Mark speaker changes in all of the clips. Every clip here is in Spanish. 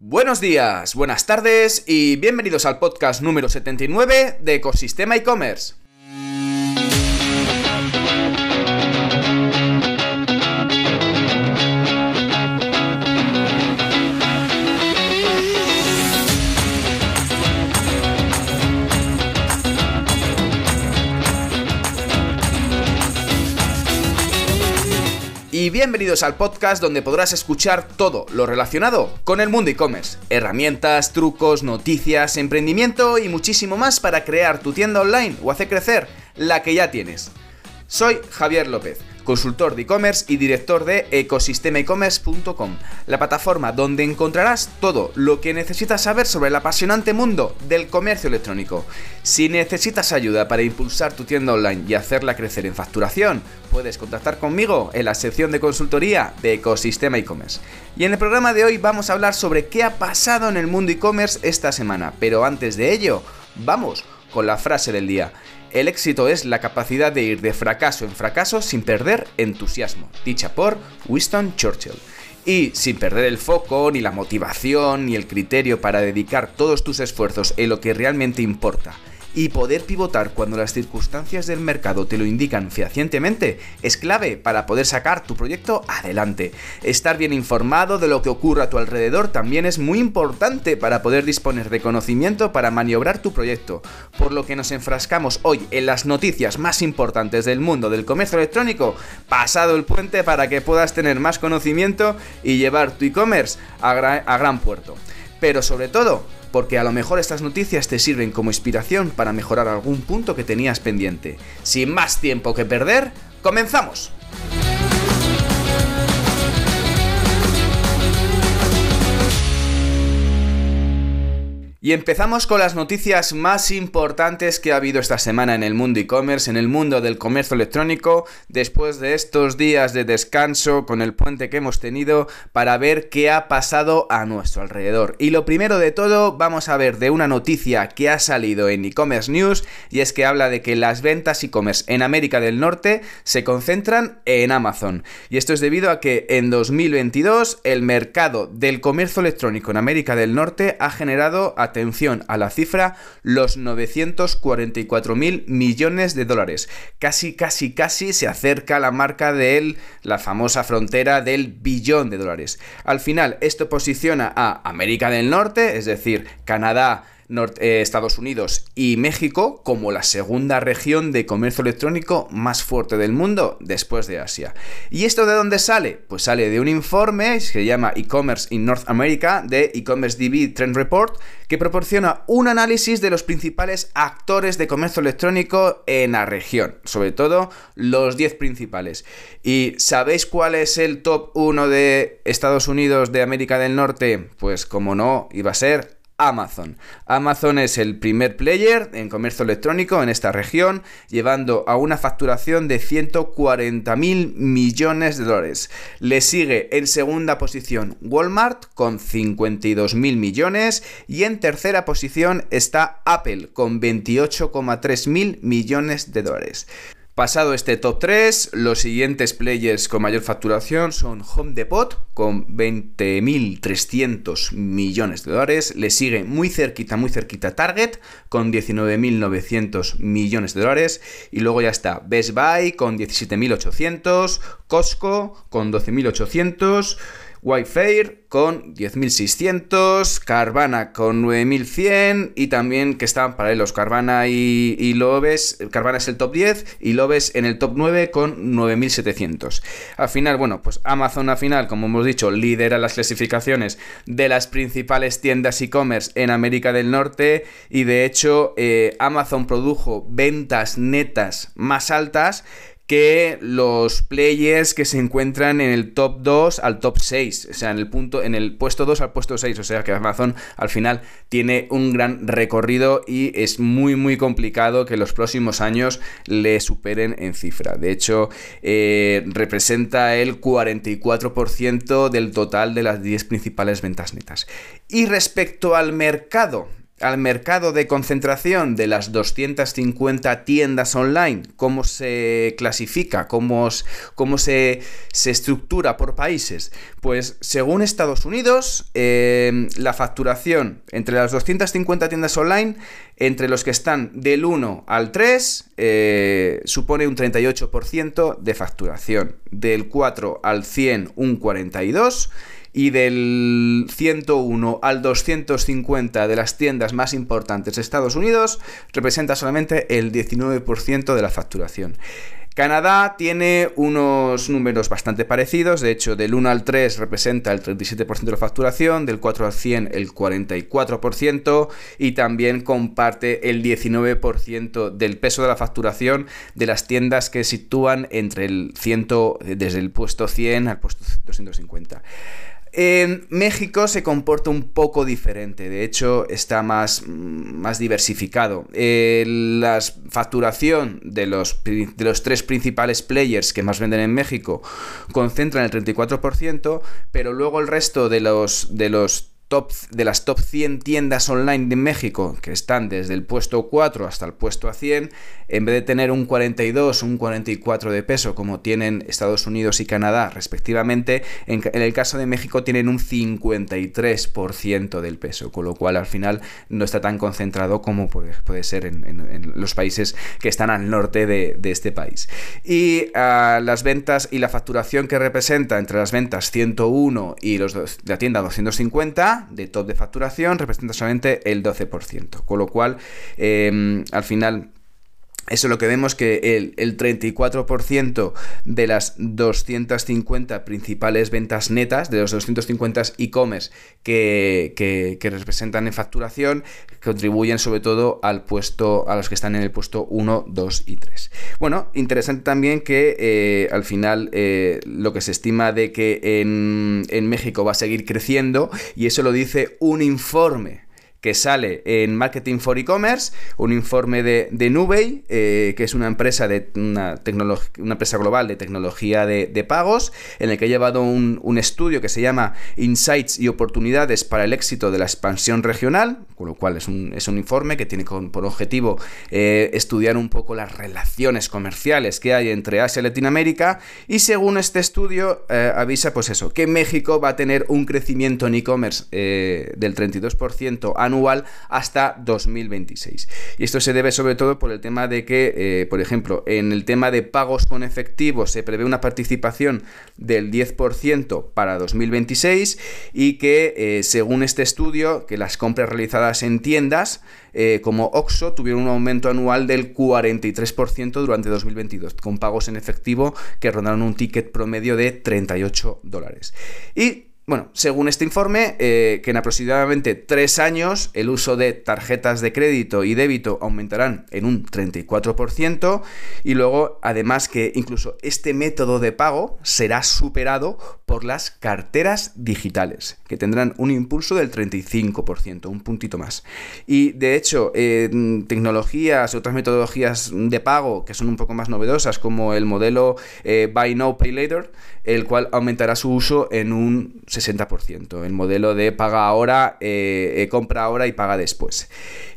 Speaker 1: Buenos días, buenas tardes y bienvenidos al podcast número 79 de Ecosistema e-commerce. Bienvenidos al podcast donde podrás escuchar todo lo relacionado con el mundo e-commerce. Herramientas, trucos, noticias, emprendimiento y muchísimo más para crear tu tienda online o hacer crecer la que ya tienes. Soy Javier López consultor de e-commerce y director de ecosistemaecommerce.com, la plataforma donde encontrarás todo lo que necesitas saber sobre el apasionante mundo del comercio electrónico. Si necesitas ayuda para impulsar tu tienda online y hacerla crecer en facturación, puedes contactar conmigo en la sección de consultoría de Ecosistema e-commerce. Y en el programa de hoy vamos a hablar sobre qué ha pasado en el mundo e-commerce esta semana, pero antes de ello, vamos con la frase del día. El éxito es la capacidad de ir de fracaso en fracaso sin perder entusiasmo, dicha por Winston Churchill. Y sin perder el foco, ni la motivación, ni el criterio para dedicar todos tus esfuerzos en lo que realmente importa y poder pivotar cuando las circunstancias del mercado te lo indican fehacientemente es clave para poder sacar tu proyecto adelante. Estar bien informado de lo que ocurre a tu alrededor también es muy importante para poder disponer de conocimiento para maniobrar tu proyecto, por lo que nos enfrascamos hoy en las noticias más importantes del mundo del comercio electrónico, pasado el puente para que puedas tener más conocimiento y llevar tu e-commerce a, a gran puerto. Pero sobre todo, porque a lo mejor estas noticias te sirven como inspiración para mejorar algún punto que tenías pendiente. Sin más tiempo que perder, comenzamos. Y empezamos con las noticias más importantes que ha habido esta semana en el mundo e-commerce, en el mundo del comercio electrónico, después de estos días de descanso con el puente que hemos tenido para ver qué ha pasado a nuestro alrededor. Y lo primero de todo, vamos a ver de una noticia que ha salido en e-commerce news y es que habla de que las ventas e-commerce en América del Norte se concentran en Amazon. Y esto es debido a que en 2022 el mercado del comercio electrónico en América del Norte ha generado atención a la cifra, los 944 mil millones de dólares. Casi, casi, casi se acerca a la marca de la famosa frontera del billón de dólares. Al final, esto posiciona a América del Norte, es decir, Canadá, Estados Unidos y México como la segunda región de comercio electrónico más fuerte del mundo después de Asia. ¿Y esto de dónde sale? Pues sale de un informe que se llama E-Commerce in North America de E-Commerce DB Trend Report que proporciona un análisis de los principales actores de comercio electrónico en la región, sobre todo los 10 principales. ¿Y sabéis cuál es el top 1 de Estados Unidos de América del Norte? Pues como no, iba a ser Amazon. Amazon es el primer player en comercio electrónico en esta región, llevando a una facturación de 140 mil millones de dólares. Le sigue en segunda posición Walmart con 52 mil millones y en tercera posición está Apple con 28,3 mil millones de dólares. Pasado este top 3, los siguientes players con mayor facturación son Home Depot con 20.300 millones de dólares. Le sigue muy cerquita, muy cerquita Target con 19.900 millones de dólares. Y luego ya está Best Buy con 17.800, Costco con 12.800. Whitefair con 10.600, Carvana con 9.100 y también que están paralelos Carvana y, y Loves, Carvana es el top 10 y Loves en el top 9 con 9.700. Al final, bueno, pues Amazon al final, como hemos dicho, lidera las clasificaciones de las principales tiendas e-commerce en América del Norte y de hecho eh, Amazon produjo ventas netas más altas que los players que se encuentran en el top 2 al top 6, o sea, en el punto en el puesto 2 al puesto 6, o sea, que Amazon al final tiene un gran recorrido y es muy muy complicado que los próximos años le superen en cifra. De hecho, eh, representa el 44% del total de las 10 principales ventas netas. Y respecto al mercado al mercado de concentración de las 250 tiendas online, cómo se clasifica, cómo, cómo se, estructura por países, pues según Estados Unidos, eh, la facturación entre las 250 tiendas online, entre los que están del 1 al 3, eh, supone un 38% de facturación, del 4 al 100 un 42% y del 101 al 250 de las tiendas más importantes de Estados Unidos representa solamente el 19% de la facturación. Canadá tiene unos números bastante parecidos, de hecho del 1 al 3 representa el 37% de la facturación, del 4 al 100 el 44% y también comparte el 19% del peso de la facturación de las tiendas que sitúan entre el 100, desde el puesto 100 al puesto 250. En México se comporta un poco diferente, de hecho está más, más diversificado. Eh, la facturación de los, de los tres principales players que más venden en México concentran el 34%, pero luego el resto de los, de los top, de las top 100 tiendas online de México, que están desde el puesto 4 hasta el puesto a 100, en vez de tener un 42 o un 44 de peso como tienen Estados Unidos y Canadá respectivamente, en, el caso de México tienen un 53% del peso, con lo cual al final no está tan concentrado como puede, ser en, los países que están al norte de, este país. Y ah, las ventas y la facturación que representa entre las ventas 101 y los de la tienda 250, de top de facturación representa solamente el 12%, con lo cual em, al final eso es lo que vemos que el, 34% de las 250 principales ventas netas, de los 250 e-commerce que, representan en facturación, contribuyen sobre todo al puesto, a los que están en el puesto 1, 2 y 3. Bueno, interesante también que eh, al final eh, lo que se estima de que en, en México va a seguir creciendo, y eso lo dice un informe que sale en Marketing for E-Commerce, un informe de, de Nubey, eh, que es una empresa, de, una, una empresa global de tecnología de, pagos, en el que ha llevado un, estudio que se llama Insights y oportunidades para el éxito de la expansión regional, con lo cual es un, es un informe que tiene por objetivo eh, estudiar un poco las relaciones comerciales que hay entre Asia y Latinoamérica, y según este estudio eh, avisa pues eso, que México va a tener un crecimiento en e-commerce del 32% a anual hasta 2026. Y esto se debe sobre todo por el tema de que, eh, por ejemplo, en el tema de pagos con efectivo se prevé una participación del 10% para 2026 y que, eh, según este estudio, que las compras realizadas en tiendas eh, como OXO tuvieron un aumento anual del 43% durante 2022, con pagos en efectivo que rondaron un ticket promedio de 38 dólares. Y bueno, según este informe, eh, que en aproximadamente tres años el uso de tarjetas de crédito y débito aumentarán en un 34% y luego además que incluso este método de pago será superado por las carteras digitales, que tendrán un impulso del 35%, un puntito más. Y de hecho, tecnologías, otras metodologías de pago que son un poco más novedosas, como el modelo eh, Buy Now, Pay Later, el cual aumentará su uso en un 60%. El modelo de paga ahora, eh, eh, compra ahora y paga después.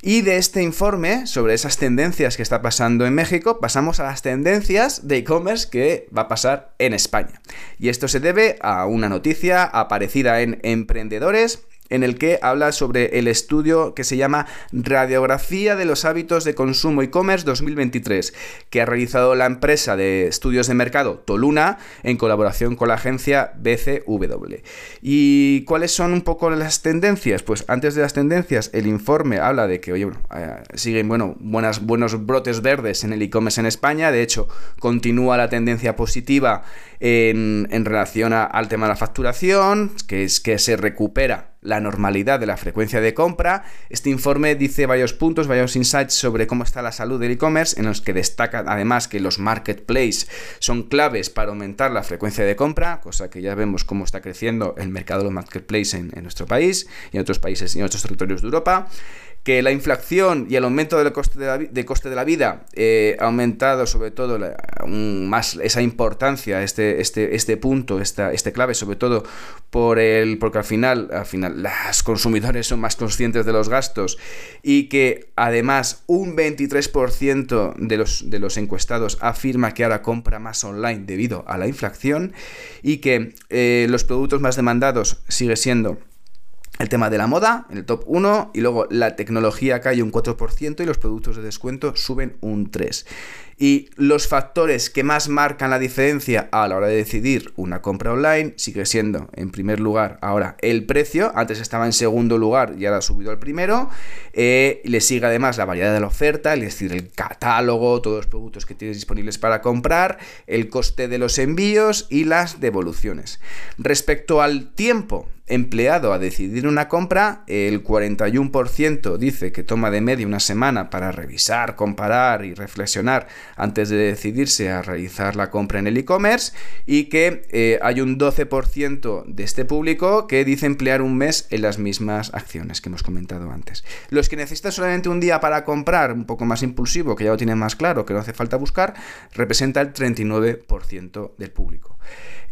Speaker 1: Y de este informe sobre esas tendencias que está pasando en México, pasamos a las tendencias de e-commerce que va a pasar en España. Y esto se debe a una noticia aparecida en Emprendedores en el que habla sobre el estudio que se llama Radiografía de los hábitos de consumo e-commerce 2023, que ha realizado la empresa de estudios de mercado Toluna en colaboración con la agencia BCW. ¿Y cuáles son un poco las tendencias? Pues antes de las tendencias, el informe habla de que, oye, eh, siguen bueno, buenas, buenos brotes verdes en el e-commerce en España, de hecho, continúa la tendencia positiva en, en relación al tema de la facturación, que es que se recupera la normalidad de la frecuencia de compra. Este informe dice varios puntos, varios insights sobre cómo está la salud del e-commerce, en los que destaca además que los marketplaces son claves para aumentar la frecuencia de compra, cosa que ya vemos cómo está creciendo el mercado de los marketplaces en, nuestro país y en otros países y en otros territorios de Europa que la inflación y el aumento del coste de la, coste de la vida eh, ha aumentado sobre todo más esa importancia, este, este, este punto, esta, este clave, sobre todo por el, porque al final, al final los consumidores son más conscientes de los gastos y que además un 23% de los, de los encuestados afirma que ahora compra más online debido a la inflación y que eh, los productos más demandados sigue siendo el tema de la moda en el top 1 y luego la tecnología cae un 4% y los productos de descuento suben un 3%. Y los factores que más marcan la diferencia a la hora de decidir una compra online sigue siendo, en primer lugar, ahora el precio. Antes estaba en segundo lugar y ahora ha subido al primero. Eh, le sigue además la variedad de la oferta, es decir, el catálogo, todos los productos que tienes disponibles para comprar, el coste de los envíos y las devoluciones. Respecto al tiempo empleado a decidir una compra, el 41% dice que toma de media una semana para revisar, comparar y reflexionar antes de decidirse a realizar la compra en el e-commerce y que eh, hay un 12% de este público que dice emplear un mes en las mismas acciones que hemos comentado antes. Los que necesitan solamente un día para comprar, un poco más impulsivo, que ya lo tienen más claro, que no hace falta buscar, representa el 39% del público.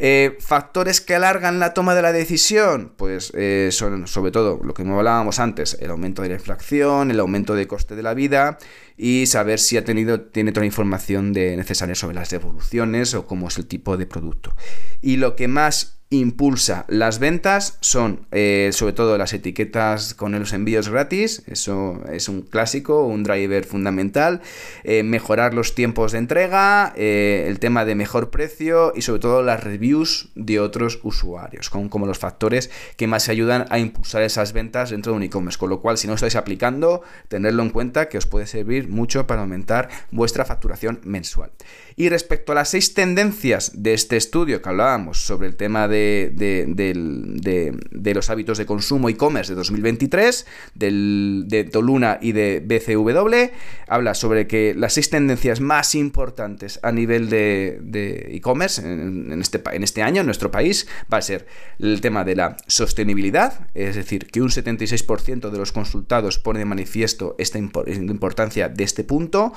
Speaker 1: Eh, factores que alargan la toma de la decisión, pues eh, son sobre todo lo que hablábamos antes, el aumento de la inflación, el aumento de coste de la vida y saber si ha tenido, tiene toda la información de, necesaria sobre las devoluciones o cómo es el tipo de producto. Y lo que más impulsa. Las ventas son eh, sobre todo las etiquetas con los envíos gratis, eso es un clásico, un driver fundamental, eh, mejorar los tiempos de entrega, eh, el tema de mejor precio y sobre todo las reviews de otros usuarios, como los factores que más ayudan a impulsar esas ventas dentro de un e-commerce, con lo cual si no estáis aplicando, tenerlo en cuenta que os puede servir mucho para aumentar vuestra facturación mensual. Y respecto a las seis tendencias de este estudio que hablábamos sobre el tema de, de, los hábitos de consumo e-commerce de 2023, del, de Toluna y de BCW, habla sobre que las seis tendencias más importantes a nivel de e-commerce en, este, en este año en nuestro país va a ser el tema de la sostenibilidad, es decir, que un 76% de los consultados pone de manifiesto esta importancia de este punto,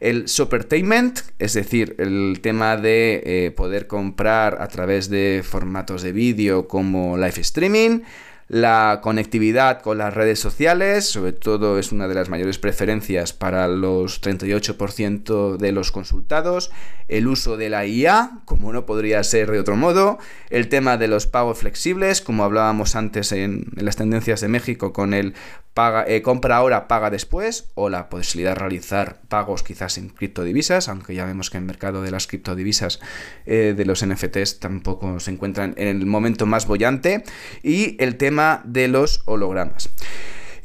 Speaker 1: el supertainment, es decir, el tema de eh, poder comprar a través de formatos de vídeo como live streaming, la conectividad con las redes sociales, sobre todo es una de las mayores preferencias para los 38% de los consultados, el uso de la IA, como no podría ser de otro modo, el tema de los pagos flexibles, como hablábamos antes en, las tendencias de México con el paga, eh, compra ahora, paga después, o la posibilidad de realizar pagos quizás en criptodivisas, aunque ya vemos que el mercado de las criptodivisas eh, de los NFTs tampoco se encuentran en el momento más bollante, y el tema de los hologramas.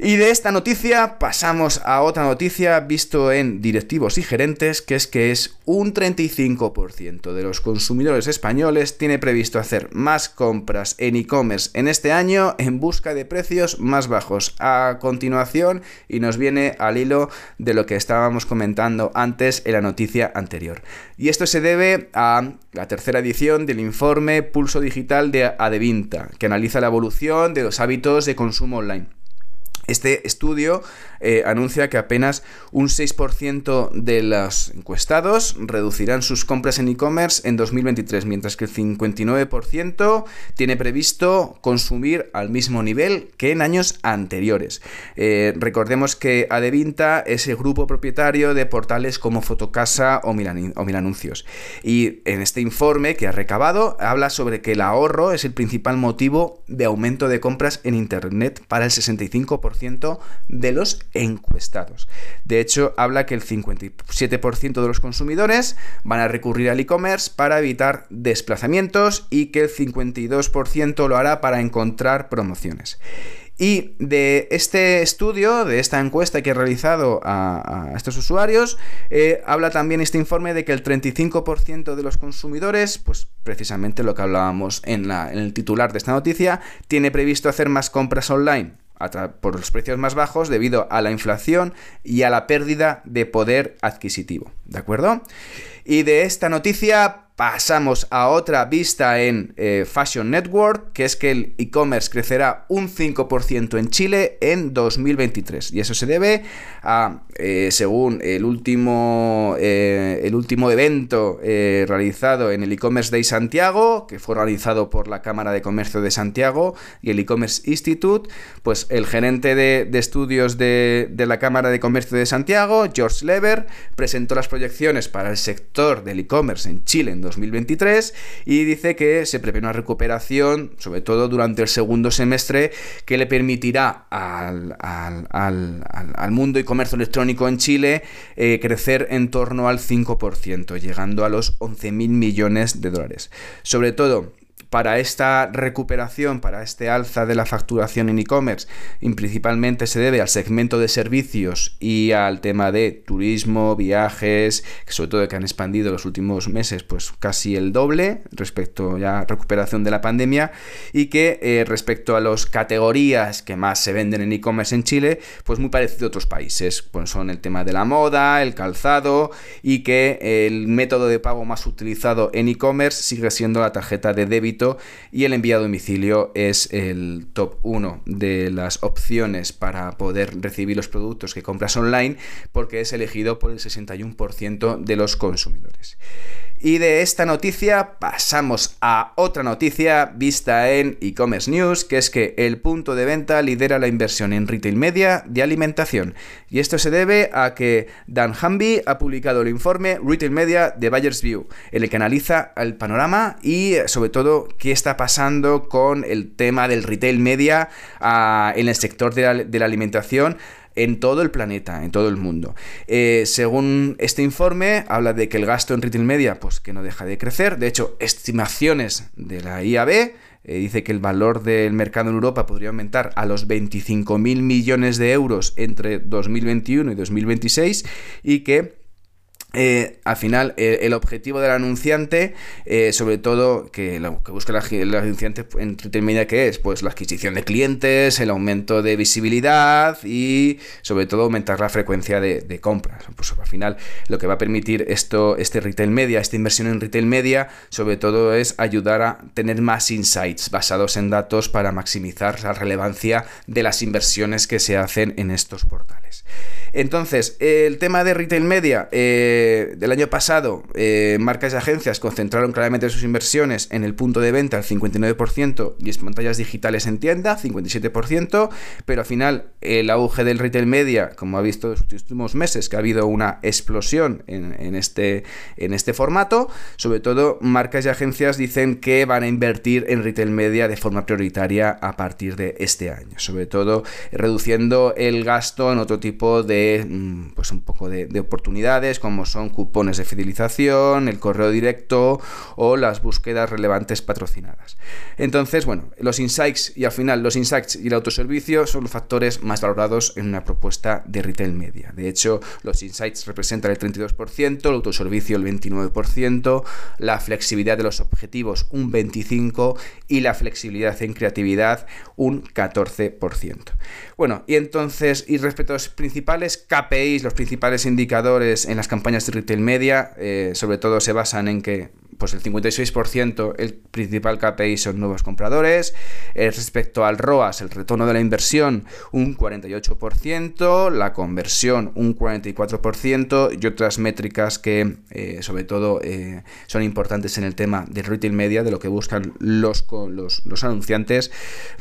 Speaker 1: Y de esta noticia pasamos a otra noticia visto en directivos y gerentes, que es que es un 35% de los consumidores españoles tiene previsto hacer más compras en e-commerce en este año en busca de precios más bajos. A continuación, y nos viene al hilo de lo que estábamos comentando antes en la noticia anterior. Y esto se debe a la tercera edición del informe Pulso Digital de Adevinta, que analiza la evolución de los hábitos de consumo online. Este estudio eh, anuncia que apenas un 6% de los encuestados reducirán sus compras en e-commerce en 2023, mientras que el 59% tiene previsto consumir al mismo nivel que en años anteriores. Eh, recordemos que Adevinta es el grupo propietario de portales como Fotocasa o, Milan, o Milanuncios. Y en este informe que ha recabado habla sobre que el ahorro es el principal motivo de aumento de compras en Internet para el 65% de los encuestados. De hecho, habla que el 57% de los consumidores van a recurrir al e-commerce para evitar desplazamientos y que el 52% lo hará para encontrar promociones. Y de este estudio, de esta encuesta que he realizado a, estos usuarios, eh, habla también este informe de que el 35% de los consumidores, pues precisamente lo que hablábamos en, en el titular de esta noticia, tiene previsto hacer más compras online por los precios más bajos debido a la inflación y a la pérdida de poder adquisitivo. ¿De acuerdo? Y de esta noticia pasamos a otra vista en eh, Fashion Network, que es que el e-commerce crecerá un 5% en Chile en 2023. Y eso se debe a, eh, según el último, eh, el último evento realizado en el e-commerce Day Santiago, que fue realizado por la Cámara de Comercio de Santiago y el e-commerce Institute, pues el gerente de, estudios de, de, la Cámara de Comercio de Santiago, George Lever, presentó las proyecciones para el sector del e-commerce en Chile en 2023 y dice que se prevé una recuperación, sobre todo durante el segundo semestre, que le permitirá al, mundo y comercio electrónico en Chile eh, crecer en torno al 5%, llegando a los 11.000 millones de dólares. Sobre todo, para esta recuperación, para este alza de la facturación en e-commerce, principalmente se debe al segmento de servicios y al tema de turismo, viajes, sobre todo que han expandido los últimos meses, pues casi el doble respecto a la recuperación de la pandemia y que eh, respecto a las categorías que más se venden en e-commerce en Chile, pues muy parecido a otros países, pues son el tema de la moda, el calzado y que el método de pago más utilizado en e-commerce sigue siendo la tarjeta de débito y el envío a domicilio es el top 1 de las opciones para poder recibir los productos que compras online porque es elegido por el 61% de los consumidores. Y de esta noticia pasamos a otra noticia vista en e-commerce news, que es que el punto de venta lidera la inversión en retail media de alimentación. Y esto se debe a que Dan Hamby ha publicado el informe Retail Media de Buyers View, en el que analiza el panorama y sobre todo qué está pasando con el tema del retail media ah, en el sector de la alimentación en todo el planeta, en todo el mundo. Eh, según este informe, habla de que el gasto en retail media, pues que no deja de crecer. De hecho, estimaciones de la IAB eh, dice que el valor del mercado en Europa podría aumentar a los 25.000 millones de euros entre 2021 y 2026 y que eh, al final, eh, el objetivo del anunciante, eh, sobre todo, que lo que busca el, anunciante en retail media, que es? Pues la adquisición de clientes, el aumento de visibilidad y, sobre todo, aumentar la frecuencia de, compras. Pues al final, lo que va a permitir esto, este retail media, esta inversión en retail media, sobre todo, es ayudar a tener más insights basados en datos para maximizar la relevancia de las inversiones que se hacen en estos portales. Entonces, el tema de retail media eh, del año pasado, eh, marcas y agencias concentraron claramente sus inversiones en el punto de venta al 59% y en pantallas digitales en tienda, 57%, pero al final el auge del retail media, como ha visto en los últimos meses, que ha habido una explosión en, este, en este formato, sobre todo marcas y agencias dicen que van a invertir en retail media de forma prioritaria a partir de este año, sobre todo reduciendo el gasto en otro tipo de Mm, pues un poco de, oportunidades como son cupones de fidelización, el correo directo o las búsquedas relevantes patrocinadas. Entonces, bueno, los insights y al final los insights y el autoservicio son los factores más valorados en una propuesta de retail media. De hecho, los insights representan el 32%, el autoservicio el 29%, la flexibilidad de los objetivos un 25% y la flexibilidad en creatividad un 14%. Bueno, y entonces, y respecto a los principales KPIs, los principales indicadores en las campañas de retail media, eh, sobre todo se basan en que pues el 56% el principal KPI son nuevos compradores. Eh, respecto al ROAS, el retorno de la inversión, un 48%, la conversión, un 44% y otras métricas que eh, sobre todo eh, son importantes en el tema del retail media, de lo que buscan los, los, los anunciantes,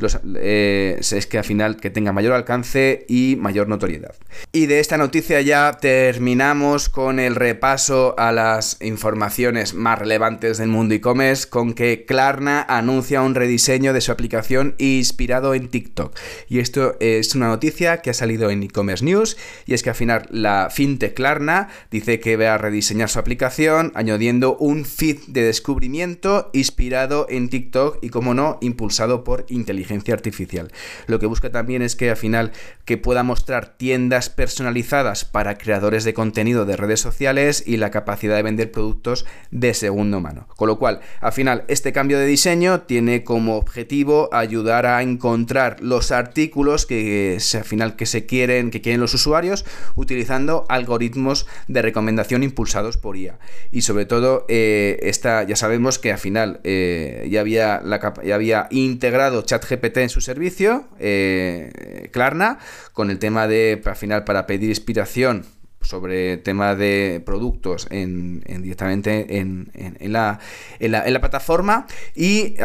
Speaker 1: es que al final que tenga mayor alcance y mayor notoriedad. Y de esta noticia ya terminamos con el repaso a las informaciones más relevantes del mundo e-commerce con que Klarna anuncia un rediseño de su aplicación inspirado en TikTok. Y esto es una noticia que ha salido en e-commerce news y es que al final la fintech Klarna dice que va a rediseñar su aplicación añadiendo un feed de descubrimiento inspirado en TikTok y como no impulsado por inteligencia artificial. Lo que busca también es que al final que pueda mostrar tiendas personalizadas para creadores de contenido de redes sociales y la capacidad de vender productos de segunda Con lo cual, al final, este cambio de diseño tiene como objetivo ayudar a encontrar los artículos que al final que se quieren, que quieren los usuarios, utilizando algoritmos de recomendación impulsados por IA. Y sobre todo, eh, esta, ya sabemos que al final eh, ya, había la, ya había integrado ChatGPT en su servicio, eh, Klarna, con el tema de, al final, para pedir inspiración sobre tema de productos en, directamente en, la, la, plataforma y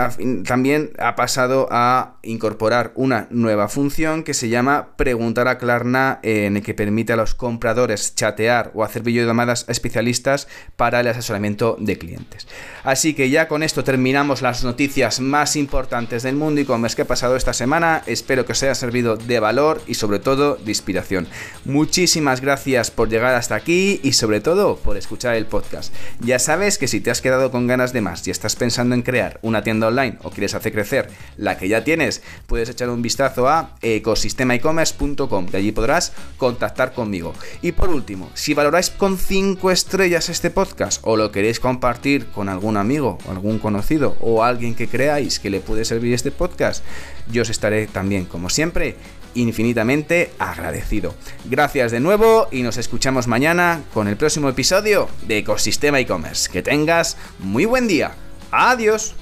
Speaker 1: también ha pasado a incorporar una nueva función que se llama preguntar a Klarna en el que permite a los compradores chatear o hacer videollamadas a especialistas para el asesoramiento de clientes. Así que ya con esto terminamos las noticias más importantes del mundo e-commerce que ha pasado esta semana. Espero que os haya servido de valor y sobre todo de inspiración. Muchísimas gracias por llegar hasta aquí y sobre todo por escuchar el podcast. Ya sabes que si te has quedado con ganas de más y estás pensando en crear una tienda online o quieres hacer crecer la que ya tienes, puedes echar un vistazo a ecosistemaecommerce.com, que allí podrás contactar conmigo. Y por último, si valoráis con 5 estrellas este podcast o lo queréis compartir con algún amigo o algún conocido o alguien que creáis que le puede servir este podcast, yo os estaré también, como siempre, infinitamente agradecido. Gracias de nuevo y nos escuchamos mañana con el próximo episodio de Ecosistema e-commerce. Que tengas muy buen día. Adiós.